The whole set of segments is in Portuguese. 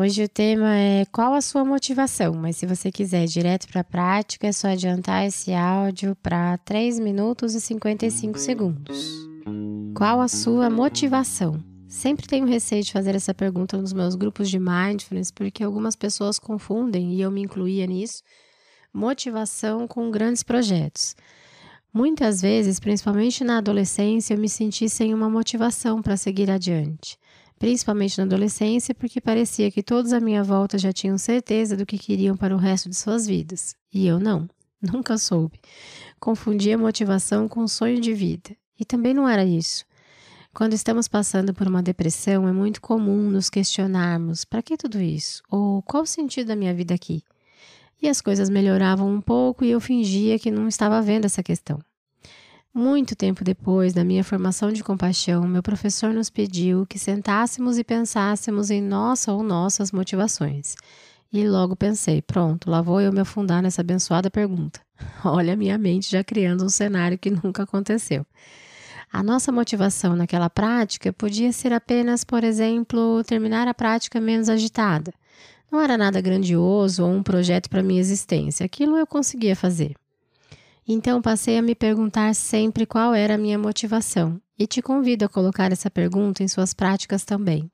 Hoje o tema é qual a sua motivação, mas se você quiser ir direto para a prática, é só adiantar esse áudio para 3 minutos e 55 segundos. Qual a sua motivação? Sempre tenho receio de fazer essa pergunta nos meus grupos de mindfulness, porque algumas pessoas confundem, e eu me incluía nisso, motivação com grandes projetos. Muitas vezes, principalmente na adolescência, eu me senti sem uma motivação para seguir adiante principalmente na adolescência, porque parecia que todos à minha volta já tinham certeza do que queriam para o resto de suas vidas. E eu não, nunca soube. Confundia motivação com sonho de vida. E também não era isso. Quando estamos passando por uma depressão, é muito comum nos questionarmos: para que tudo isso? Ou qual o sentido da minha vida aqui? E as coisas melhoravam um pouco e eu fingia que não estava vendo essa questão. Muito tempo depois da minha formação de compaixão, meu professor nos pediu que sentássemos e pensássemos em nossa ou nossas motivações. E logo pensei: pronto, lá vou eu me afundar nessa abençoada pergunta. Olha a minha mente já criando um cenário que nunca aconteceu. A nossa motivação naquela prática podia ser apenas, por exemplo, terminar a prática menos agitada. Não era nada grandioso ou um projeto para minha existência, aquilo eu conseguia fazer. Então passei a me perguntar sempre qual era a minha motivação e te convido a colocar essa pergunta em suas práticas também.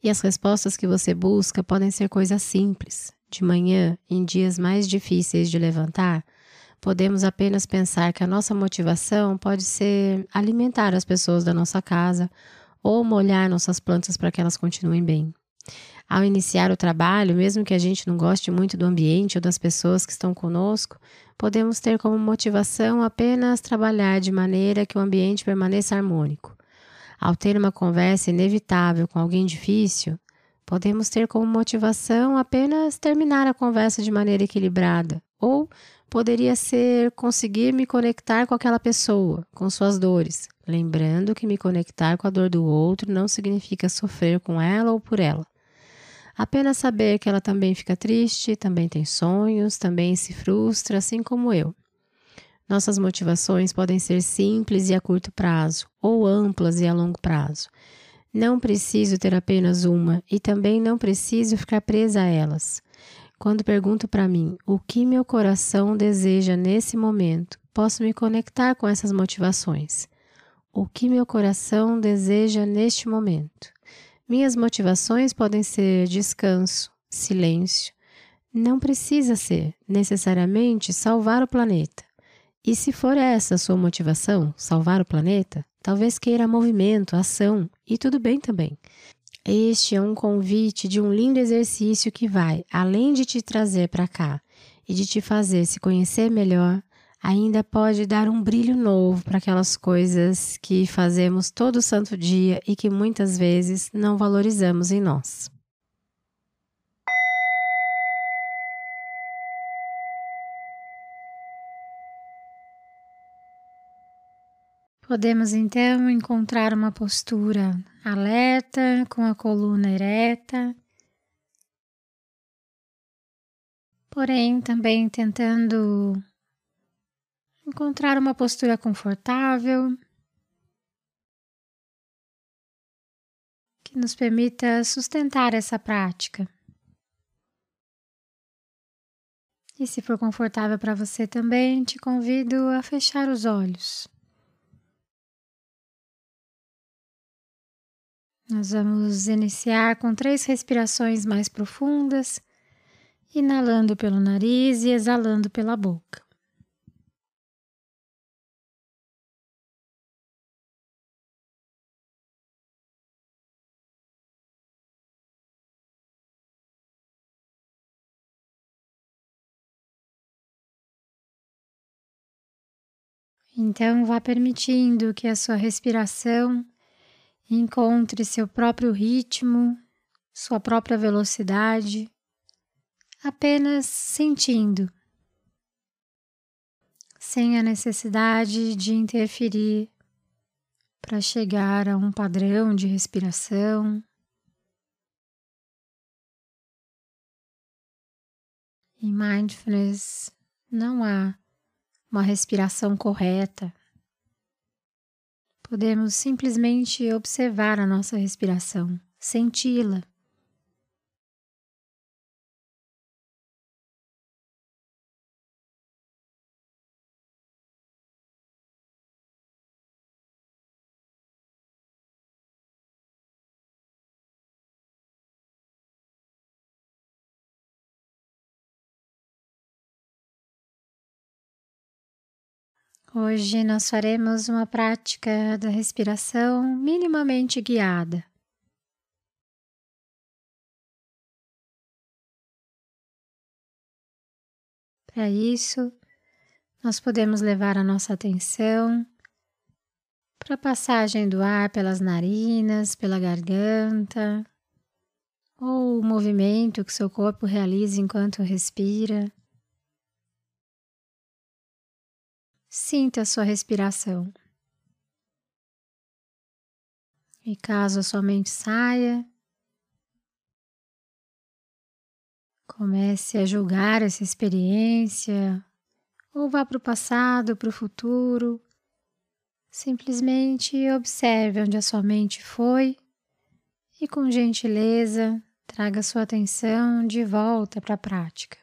E as respostas que você busca podem ser coisas simples. De manhã, em dias mais difíceis de levantar, podemos apenas pensar que a nossa motivação pode ser alimentar as pessoas da nossa casa ou molhar nossas plantas para que elas continuem bem. Ao iniciar o trabalho, mesmo que a gente não goste muito do ambiente ou das pessoas que estão conosco, podemos ter como motivação apenas trabalhar de maneira que o ambiente permaneça harmônico. Ao ter uma conversa inevitável com alguém difícil, podemos ter como motivação apenas terminar a conversa de maneira equilibrada, ou poderia ser conseguir me conectar com aquela pessoa, com suas dores, lembrando que me conectar com a dor do outro não significa sofrer com ela ou por ela. Apenas saber que ela também fica triste, também tem sonhos, também se frustra, assim como eu. Nossas motivações podem ser simples e a curto prazo, ou amplas e a longo prazo. Não preciso ter apenas uma e também não preciso ficar presa a elas. Quando pergunto para mim o que meu coração deseja nesse momento, posso me conectar com essas motivações. O que meu coração deseja neste momento? Minhas motivações podem ser descanso, silêncio. Não precisa ser necessariamente salvar o planeta. E se for essa a sua motivação, salvar o planeta, talvez queira movimento, ação, e tudo bem também. Este é um convite de um lindo exercício que vai, além de te trazer para cá e de te fazer se conhecer melhor, ainda pode dar um brilho novo para aquelas coisas que fazemos todo santo dia e que muitas vezes não valorizamos em nós. Podemos então encontrar uma postura alerta, com a coluna ereta, porém também tentando encontrar uma postura confortável que nos permita sustentar essa prática. E se for confortável para você também, te convido a fechar os olhos. Nós vamos iniciar com três respirações mais profundas, inalando pelo nariz e exalando pela boca. Então, vá permitindo que a sua respiração encontre seu próprio ritmo, sua própria velocidade, apenas sentindo, sem a necessidade de interferir para chegar a um padrão de respiração. Em mindfulness não há uma respiração correta. Podemos simplesmente observar a nossa respiração, senti-la. Hoje nós faremos uma prática da respiração minimamente guiada. Para isso, nós podemos levar a nossa atenção para a passagem do ar pelas narinas, pela garganta, ou o movimento que seu corpo realiza enquanto respira. Sinta a sua respiração. E caso a sua mente saia, comece a julgar essa experiência, ou vá para o passado, para o futuro. Simplesmente observe onde a sua mente foi e, com gentileza, traga sua atenção de volta para a prática.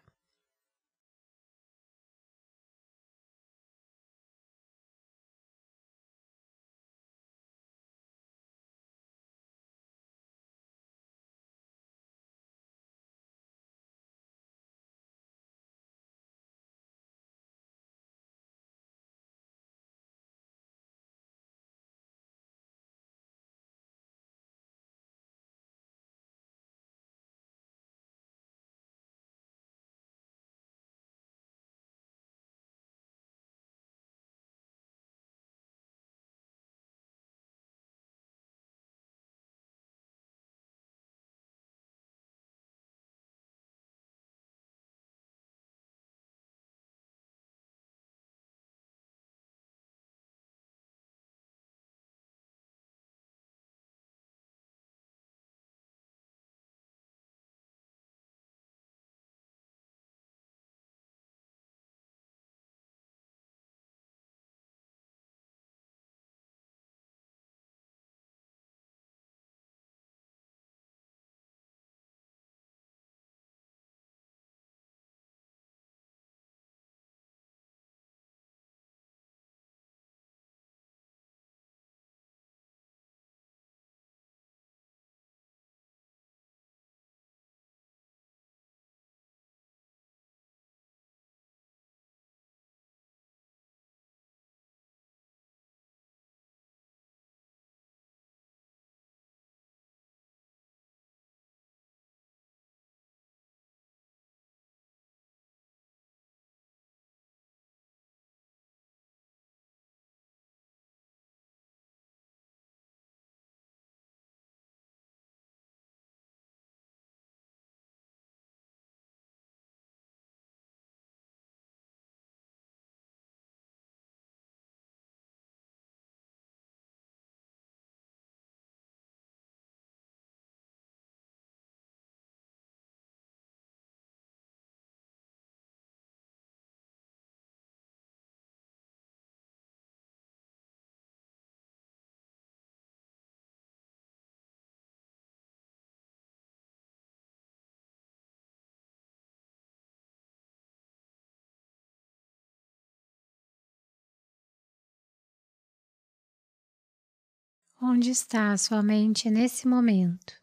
Onde está a sua mente nesse momento?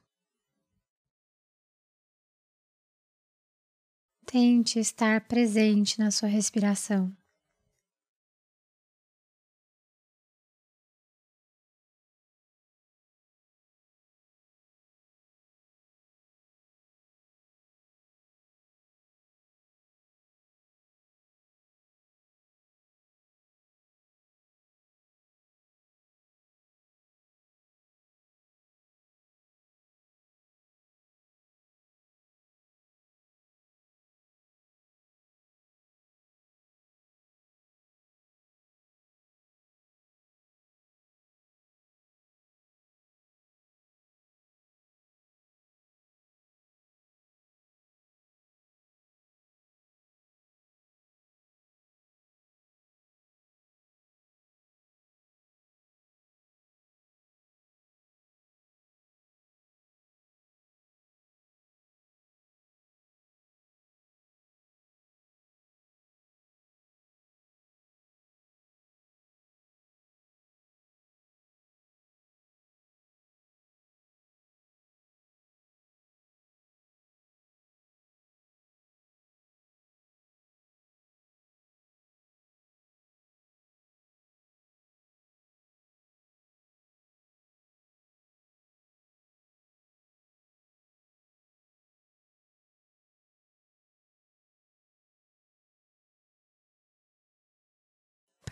Tente estar presente na sua respiração.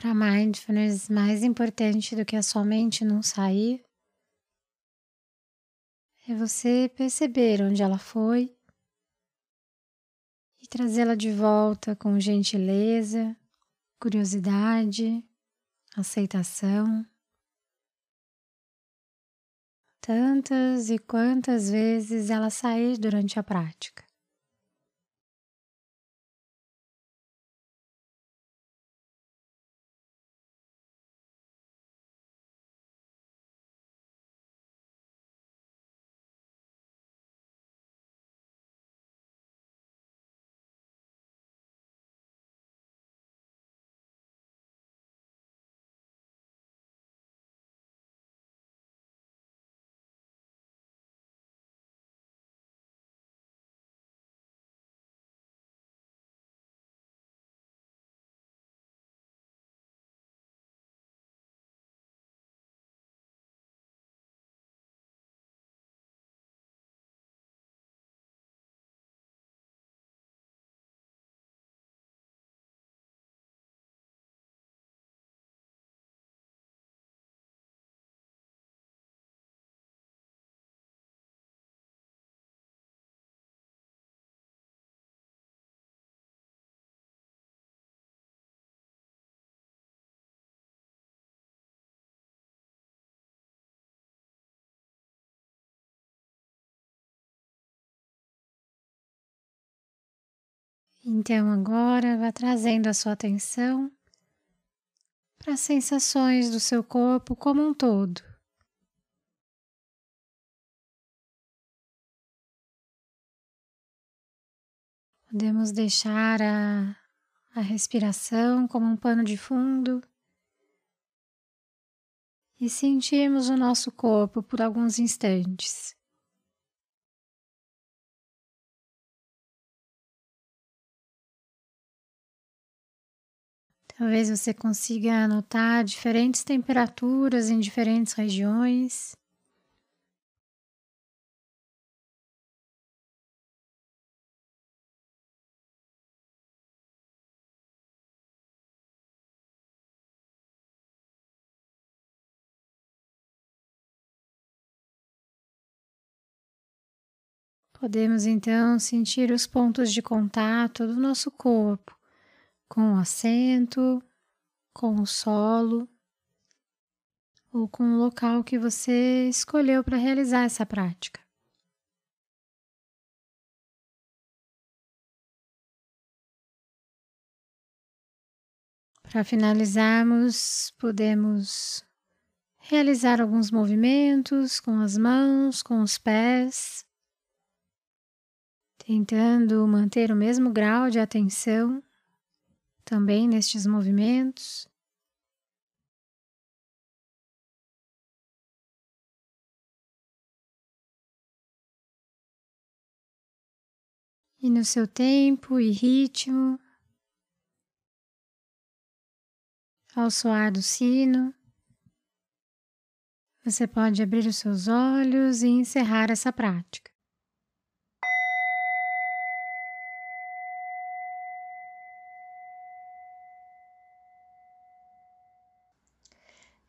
Para mindfulness, mais importante do que a sua mente não sair é você perceber onde ela foi e trazê-la de volta com gentileza, curiosidade, aceitação. Tantas e quantas vezes ela sair durante a prática. Então agora vá trazendo a sua atenção para as sensações do seu corpo como um todo. Podemos deixar a, a respiração como um pano de fundo e sentirmos o nosso corpo por alguns instantes. Talvez você consiga notar diferentes temperaturas em diferentes regiões. Podemos então sentir os pontos de contato do nosso corpo com o assento, com o solo ou com o local que você escolheu para realizar essa prática. Para finalizarmos, podemos realizar alguns movimentos com as mãos, com os pés, tentando manter o mesmo grau de atenção também nestes movimentos. E no seu tempo e ritmo, ao soar do sino, você pode abrir os seus olhos e encerrar essa prática.